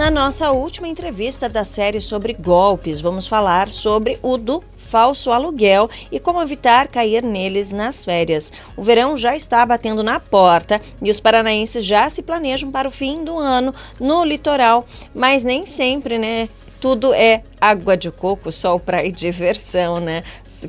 Na nossa última entrevista da série sobre golpes, vamos falar sobre o do falso aluguel e como evitar cair neles nas férias. O verão já está batendo na porta e os paranaenses já se planejam para o fim do ano no litoral, mas nem sempre, né? Tudo é água de coco, sol, praia e diversão, né?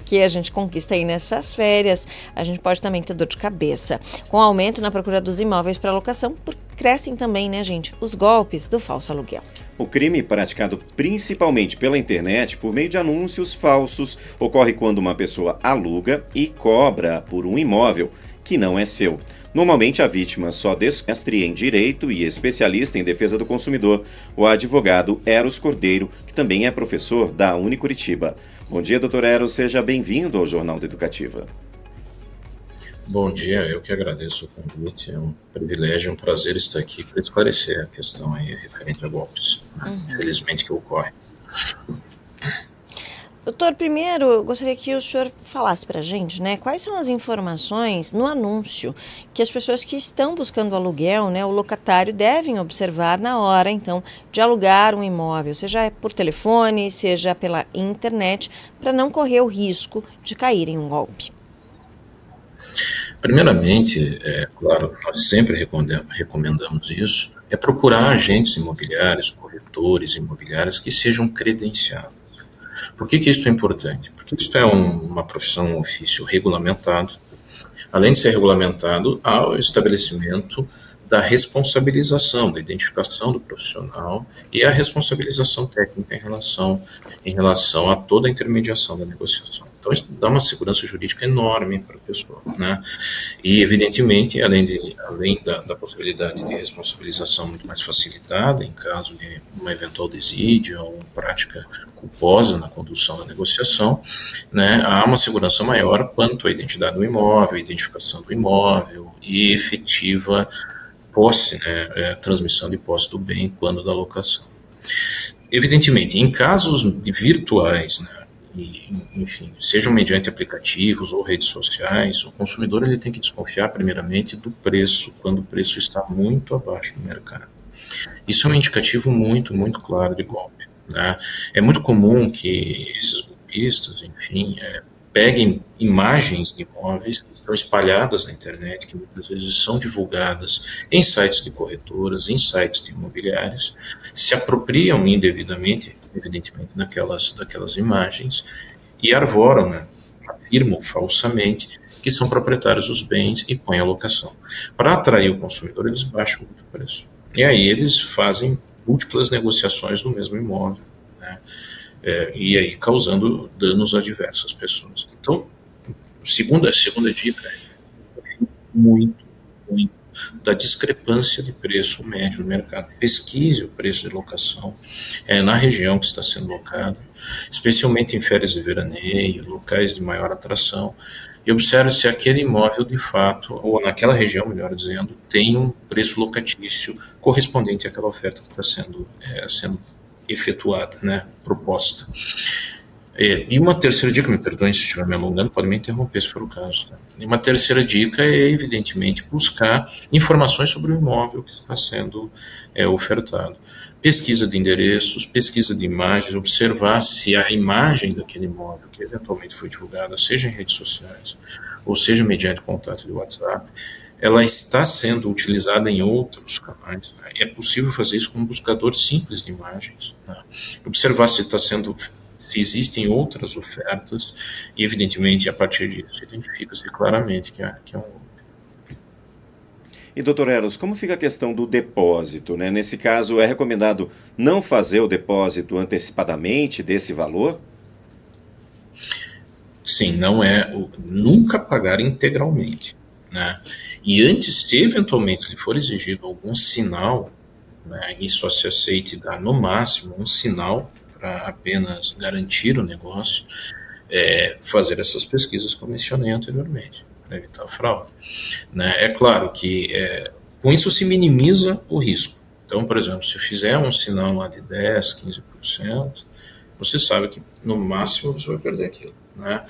Que a gente conquista aí nessas férias. A gente pode também ter dor de cabeça. Com aumento na procura dos imóveis para locação, crescem também, né, gente, os golpes do falso aluguel. O crime, praticado principalmente pela internet por meio de anúncios falsos, ocorre quando uma pessoa aluga e cobra por um imóvel que não é seu. Normalmente, a vítima só desmestre em direito e especialista em defesa do consumidor, o advogado Eros Cordeiro, que também é professor da Unicuritiba. Bom dia, doutor Eros, seja bem-vindo ao Jornal da Educativa. Bom dia, eu que agradeço o convite. É um privilégio, um prazer estar aqui para esclarecer a questão aí referente a golpes, uhum. felizmente que ocorre. Doutor, primeiro eu gostaria que o senhor falasse para a gente, né, quais são as informações no anúncio que as pessoas que estão buscando aluguel, né, o locatário devem observar na hora, então, de alugar um imóvel, seja por telefone, seja pela internet, para não correr o risco de cair em um golpe. Primeiramente, é claro, nós sempre recomendamos isso, é procurar agentes imobiliários, corretores imobiliários que sejam credenciados por que, que isso é importante? Porque isso é um, uma profissão, um ofício regulamentado. Além de ser regulamentado, há o estabelecimento da responsabilização, da identificação do profissional e a responsabilização técnica em relação, em relação a toda a intermediação da negociação. Então, isso dá uma segurança jurídica enorme para a pessoa. Né? E, evidentemente, além, de, além da, da, possibilidade de responsabilização muito mais facilitada, em caso de uma eventual desídia ou prática culposa na condução da negociação, né, há uma segurança maior quanto à identidade do imóvel, identificação do imóvel e efetiva posse, né, é, transmissão de posse do bem quando da locação. Evidentemente, em casos de virtuais, né, e, enfim, sejam mediante aplicativos ou redes sociais, o consumidor ele tem que desconfiar primeiramente do preço, quando o preço está muito abaixo do mercado. Isso é um indicativo muito, muito claro de golpe. Né? É muito comum que esses golpistas, enfim, é, peguem imagens de imóveis que estão espalhadas na internet, que muitas vezes são divulgadas em sites de corretoras, em sites de imobiliários, se apropriam indevidamente evidentemente, daquelas, daquelas imagens, e arvoram, né, afirmam falsamente que são proprietários dos bens e põem a locação. Para atrair o consumidor, eles baixam muito o preço. E aí eles fazem múltiplas negociações do mesmo imóvel, né, é, e aí causando danos a diversas pessoas. Então, segunda, segunda dica é muito, muito da discrepância de preço médio do mercado. Pesquise o preço de locação é, na região que está sendo locada, especialmente em férias de veraneio, locais de maior atração, e observe se aquele imóvel de fato, ou naquela região, melhor dizendo, tem um preço locatício correspondente àquela oferta que está sendo, é, sendo efetuada, né, proposta. É, e uma terceira dica, me perdoem se estiver me alongando, pode me interromper se for o caso. Tá? E uma terceira dica é, evidentemente, buscar informações sobre o imóvel que está sendo é, ofertado. Pesquisa de endereços, pesquisa de imagens, observar se a imagem daquele imóvel que eventualmente foi divulgada, seja em redes sociais, ou seja mediante contato de WhatsApp, ela está sendo utilizada em outros canais. Né? É possível fazer isso com um buscador simples de imagens. Né? Observar se está sendo se existem outras ofertas, e evidentemente a partir disso identifica-se claramente que é, que é um e, doutor Eros, como fica a questão do depósito? Né? Nesse caso, é recomendado não fazer o depósito antecipadamente desse valor? Sim, não é. Nunca pagar integralmente. Né? E antes, se eventualmente lhe for exigido algum sinal, né, isso se aceite dar no máximo um sinal para apenas garantir o negócio, é, fazer essas pesquisas que eu mencionei anteriormente, para evitar fraude. Né? É claro que é, com isso se minimiza o risco. Então, por exemplo, se fizer um sinal lá de 10%, 15%, você sabe que no máximo você vai perder aquilo. Né?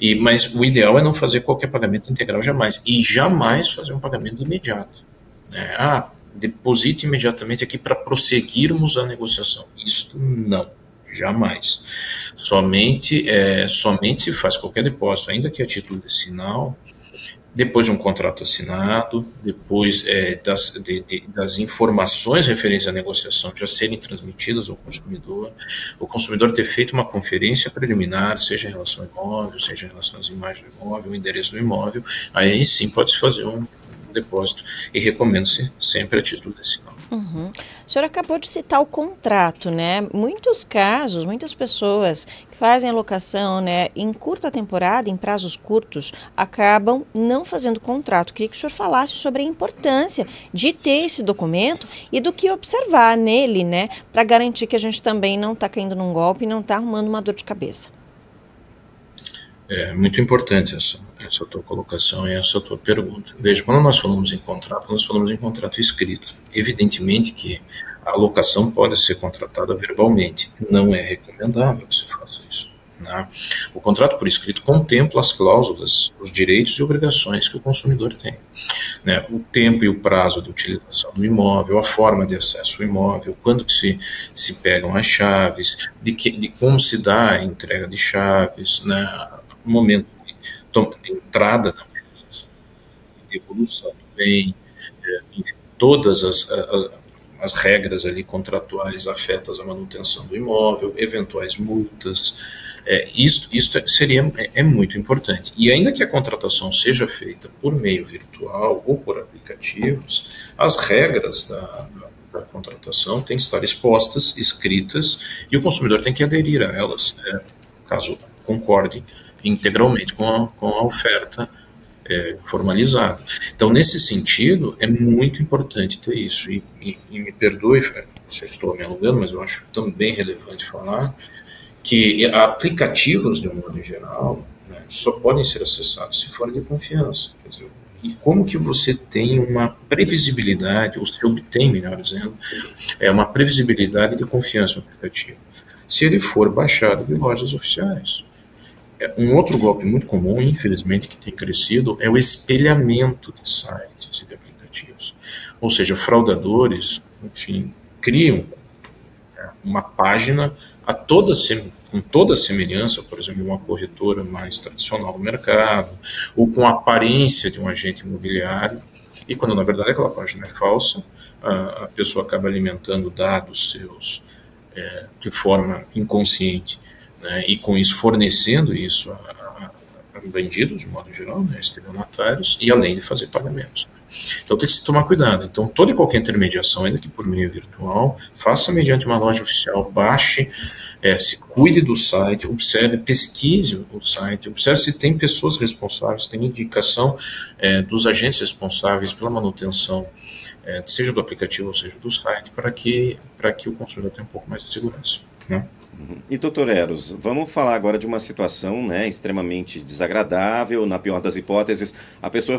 E, mas o ideal é não fazer qualquer pagamento integral jamais. E jamais fazer um pagamento imediato. Né? Ah, deposite imediatamente aqui para prosseguirmos a negociação. Isto não, jamais. Somente, é, somente se faz qualquer depósito, ainda que a título de sinal, depois de um contrato assinado, depois é, das, de, de, das informações referentes à negociação já serem transmitidas ao consumidor, o consumidor ter feito uma conferência preliminar, seja em relação ao imóvel, seja em relação às imagens do imóvel, o endereço do imóvel, aí sim pode-se fazer um, um depósito e recomendo-se sempre a título de sinal. Uhum. O senhor acabou de citar o contrato, né? Muitos casos, muitas pessoas que fazem a locação né, em curta temporada, em prazos curtos, acabam não fazendo contrato. Queria que o senhor falasse sobre a importância de ter esse documento e do que observar nele, né? Para garantir que a gente também não está caindo num golpe e não está arrumando uma dor de cabeça. É muito importante essa, essa tua colocação e essa tua pergunta. Veja, quando nós falamos em contrato, nós falamos em contrato escrito. Evidentemente que a locação pode ser contratada verbalmente. Não é recomendável que se faça isso. Né? O contrato por escrito contempla as cláusulas, os direitos e obrigações que o consumidor tem. Né? O tempo e o prazo de utilização do imóvel, a forma de acesso ao imóvel, quando se, se pegam as chaves, de, que, de como se dá a entrega de chaves, né? Momento de, de entrada da organização, de evolução do bem, é, todas as, as, as regras ali contratuais afetas à manutenção do imóvel, eventuais multas, é, isto, isto é, seria é, é, muito importante. E ainda que a contratação seja feita por meio virtual ou por aplicativos, as regras da, da, da contratação têm que estar expostas, escritas, e o consumidor tem que aderir a elas, é, caso concorde integralmente com a, com a oferta é, formalizada. Então, nesse sentido, é muito importante ter isso. E, e, e me perdoe se estou me alongando, mas eu acho também relevante falar que aplicativos, de um modo geral, né, só podem ser acessados se forem de confiança. Dizer, e como que você tem uma previsibilidade, ou se obtém, melhor dizendo, é uma previsibilidade de confiança no aplicativo? Se ele for baixado de lojas oficiais. É, um outro golpe muito comum, infelizmente, que tem crescido é o espelhamento de sites e de aplicativos. Ou seja, fraudadores, enfim, criam é, uma página a toda, com toda a semelhança, por exemplo, de uma corretora mais tradicional do mercado, ou com a aparência de um agente imobiliário, e quando na verdade aquela página é falsa, a, a pessoa acaba alimentando dados seus é, de forma inconsciente né, e com isso fornecendo isso a, a, bandidos, de modo geral, né, estelionatários, e além de fazer pagamentos. Então tem que se tomar cuidado. Então toda e qualquer intermediação, ainda que por meio virtual, faça mediante uma loja oficial, baixe, é, se cuide do site, observe, pesquise o site, observe se tem pessoas responsáveis, tem indicação é, dos agentes responsáveis pela manutenção, é, seja do aplicativo ou seja do site, para que, para que o consumidor tenha um pouco mais de segurança. Né? Uhum. E doutor Eros, vamos falar agora de uma situação né, extremamente desagradável, na pior das hipóteses, a pessoa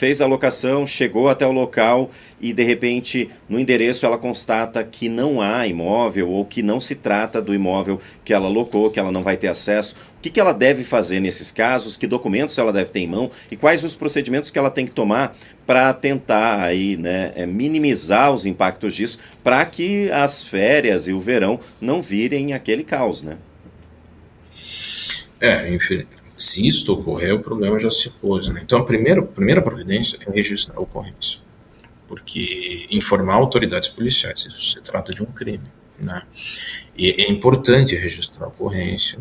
fez a locação, chegou até o local e de repente no endereço ela constata que não há imóvel ou que não se trata do imóvel que ela locou, que ela não vai ter acesso. O que, que ela deve fazer nesses casos? Que documentos ela deve ter em mão e quais os procedimentos que ela tem que tomar para tentar aí, né, é, minimizar os impactos disso, para que as férias e o verão não virem aquele caos, né? É, enfim, se isto ocorrer, o problema já se pôs. Né? Então, a primeira, a primeira providência é registrar a ocorrência, porque informar autoridades policiais, isso se trata de um crime. Né? E é importante registrar a ocorrência,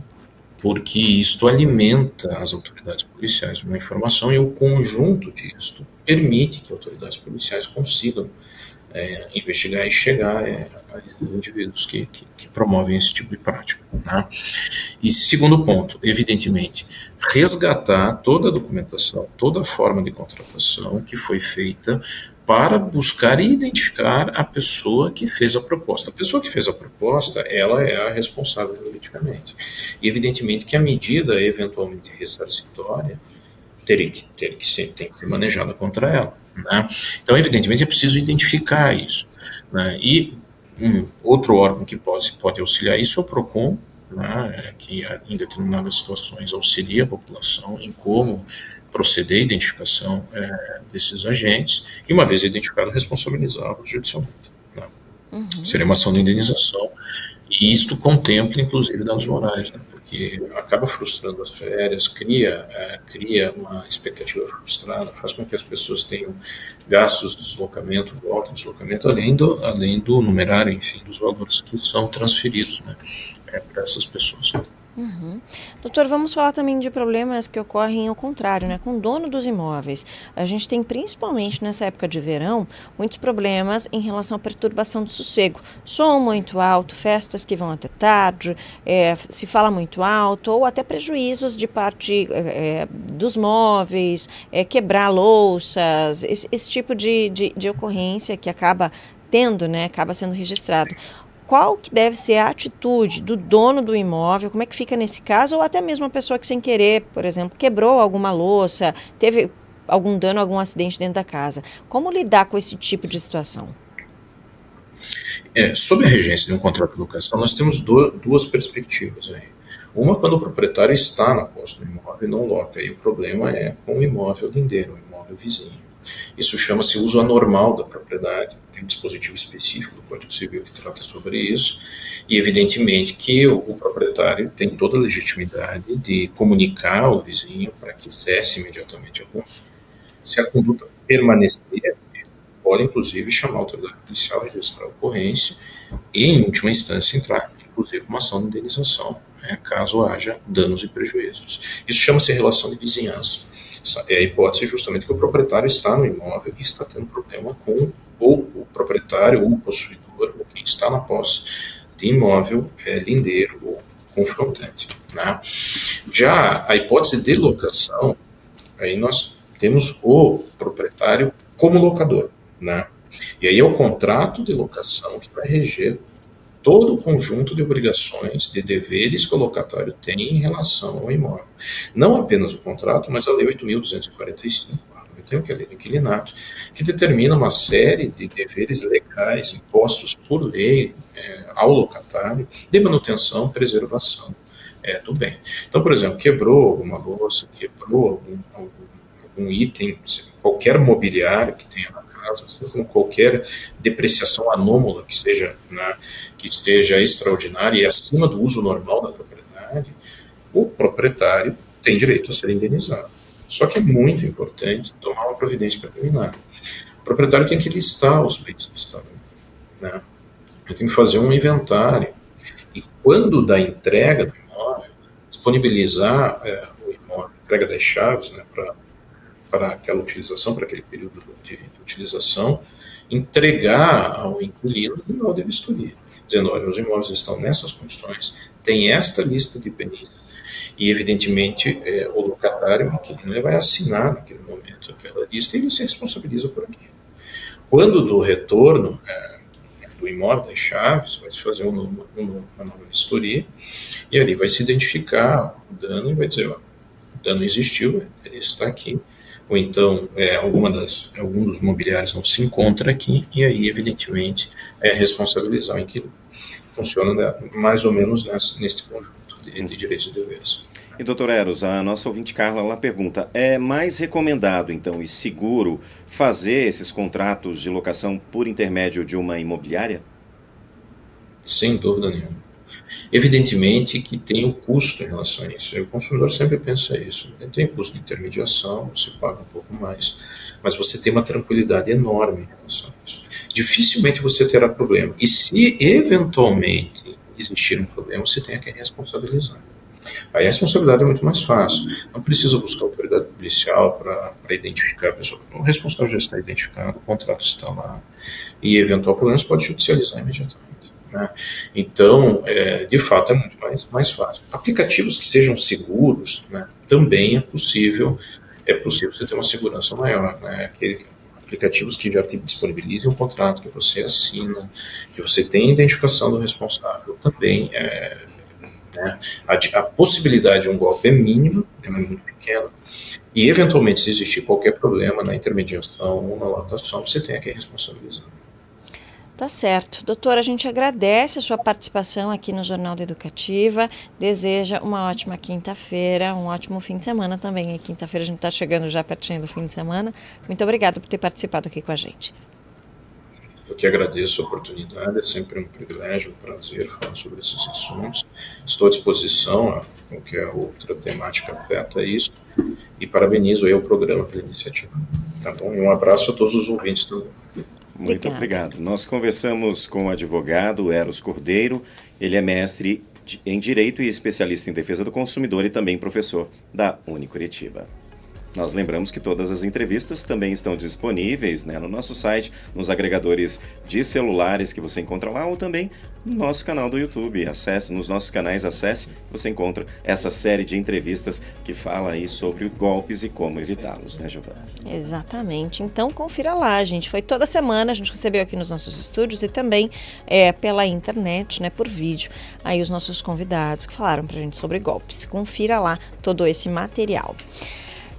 porque isto alimenta as autoridades policiais uma informação e o conjunto disto permite que autoridades policiais consigam é, investigar e chegar é, a indivíduos que, que, que, promovem esse tipo de prática. Tá? E segundo ponto, evidentemente, resgatar toda a documentação, toda a forma de contratação que foi feita para buscar e identificar a pessoa que fez a proposta. A pessoa que fez a proposta, ela é a responsável juridicamente. E evidentemente que a medida eventualmente ressarcitória teria que, ter que ser, tem que ser manejada contra ela. Né? Então, evidentemente, é preciso identificar isso. Né? E um outro órgão que pode, pode auxiliar isso é o PROCON, né, que em determinadas situações auxilia a população em como proceder à identificação é, desses agentes e, uma vez identificado, responsabilizá-los judicialmente. Né. Uhum. Seria uma ação de indenização e isto contempla, inclusive, danos morais, né, porque acaba frustrando as férias, cria, é, cria uma expectativa frustrada, faz com que as pessoas tenham gastos de deslocamento, volta, deslocamento, além do, além do numerário, enfim, dos valores que são transferidos né, é, para essas pessoas. Uhum. Doutor, vamos falar também de problemas que ocorrem ao contrário, né? Com o dono dos imóveis. A gente tem, principalmente nessa época de verão, muitos problemas em relação à perturbação do sossego. Som muito alto, festas que vão até tarde, é, se fala muito alto, ou até prejuízos de parte é, dos móveis, é, quebrar louças, esse, esse tipo de, de, de ocorrência que acaba tendo, né, acaba sendo registrado qual que deve ser a atitude do dono do imóvel, como é que fica nesse caso, ou até mesmo a pessoa que sem querer, por exemplo, quebrou alguma louça, teve algum dano, algum acidente dentro da casa. Como lidar com esse tipo de situação? É, sob a regência de um contrato de locação, nós temos do, duas perspectivas. Aí. Uma quando o proprietário está na posse do imóvel e não loca, e o problema é com o imóvel lindeiro, o imóvel vizinho. Isso chama-se uso anormal da propriedade, tem um dispositivo específico do Código Civil que trata sobre isso, e evidentemente que o, o proprietário tem toda a legitimidade de comunicar ao vizinho para que cesse imediatamente a conduta. Se a conduta permanecer, pode inclusive chamar a autoridade policial, registrar a ocorrência e, em última instância, entrar, inclusive, uma ação de indenização, né, caso haja danos e prejuízos. Isso chama-se relação de vizinhança. É a hipótese justamente que o proprietário está no imóvel e está tendo problema com ou o proprietário, ou o possuidor, ou quem está na posse de imóvel é, lindeiro ou confrontante. Né? Já a hipótese de locação, aí nós temos o proprietário como locador. Né? E aí é o contrato de locação que vai reger todo o conjunto de obrigações, de deveres que o locatário tem em relação ao imóvel. Não apenas o contrato, mas a Lei 8.245, que é a Lei do Inquilinato, que determina uma série de deveres legais impostos por lei é, ao locatário de manutenção, preservação é, do bem. Então, por exemplo, quebrou alguma louça, quebrou algum, algum, algum item, qualquer mobiliário que tenha na casa, assim como qualquer depreciação anômala que seja, né, que seja extraordinária e acima do uso normal da propriedade, o proprietário tem direito a ser indenizado. Só que é muito importante tomar uma providência preliminar. O proprietário tem que listar os bens que estão. Né? Ele tem que fazer um inventário. E quando da entrega do imóvel, disponibilizar é, o imóvel, entrega das chaves né, para aquela utilização, para aquele período de utilização, entregar ao inquilino um laudo de vistoria, dizendo, olha, os imóveis estão nessas condições, tem esta lista de bens, e evidentemente é, o locatário, o inquilino, ele vai assinar naquele momento aquela lista e ele se responsabiliza por aquilo. Quando do retorno é, do imóvel, das chaves, vai se fazer uma, uma, uma nova vistoria, e ali vai se identificar o dano e vai dizer, ó, o dano existiu, ele está aqui, ou então é, alguma das, algum dos mobiliários não se encontra aqui, e aí, evidentemente, é responsabilizar o inquilino. Funciona né, mais ou menos nesse, nesse conjunto de, de direitos e deveres. E, doutor Eros, a nossa ouvinte Carla pergunta: é mais recomendado, então, e seguro fazer esses contratos de locação por intermédio de uma imobiliária? Sem dúvida nenhuma. Evidentemente que tem o um custo em relação a isso. O consumidor sempre pensa isso. Né? Tem custo de intermediação, você paga um pouco mais, mas você tem uma tranquilidade enorme em relação a isso. Dificilmente você terá problema. E se eventualmente existir um problema, você tem que responsabilizar. Aí a responsabilidade é muito mais fácil. Não precisa buscar autoridade policial para identificar a pessoa. O responsável já está identificado, o contrato está lá. E eventual problema você pode judicializar imediatamente. Né? Então, é, de fato, é muito mais, mais fácil. Aplicativos que sejam seguros, né, também é possível, é possível você ter uma segurança maior. Né? Aquele, aplicativos que já te disponibilizem um contrato, que você assina, que você tem identificação do responsável, também é, né, a, a, possibilidade de um golpe é mínima, ela é muito pequena, e eventualmente se existir qualquer problema na intermediação ou na locação, você tem que responsabilizar. Tá certo. Doutora, a gente agradece a sua participação aqui no Jornal da Educativa. Deseja uma ótima quinta-feira, um ótimo fim de semana também. Quinta-feira a gente está chegando já pertinho do fim de semana. Muito obrigada por ter participado aqui com a gente. Eu que agradeço a oportunidade, é sempre um privilégio, um prazer falar sobre esses assuntos. Estou à disposição a qualquer outra temática afeta isso e parabenizo aí o programa pela iniciativa. Tá bom? E um abraço a todos os ouvintes também. Muito obrigado. Nós conversamos com o advogado Eros Cordeiro, ele é mestre em Direito e especialista em Defesa do Consumidor e também professor da Unicuritiba. Nós lembramos que todas as entrevistas também estão disponíveis né, no nosso site, nos agregadores de celulares que você encontra lá, ou também no nosso canal do YouTube. Acesse, nos nossos canais, acesse, você encontra essa série de entrevistas que fala aí sobre golpes e como evitá-los, né, Giovana? Exatamente. Então confira lá, gente. Foi toda semana, a gente recebeu aqui nos nossos estúdios e também é, pela internet, né, por vídeo, aí os nossos convidados que falaram pra gente sobre golpes. Confira lá todo esse material.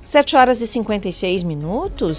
7 horas e 56 minutos.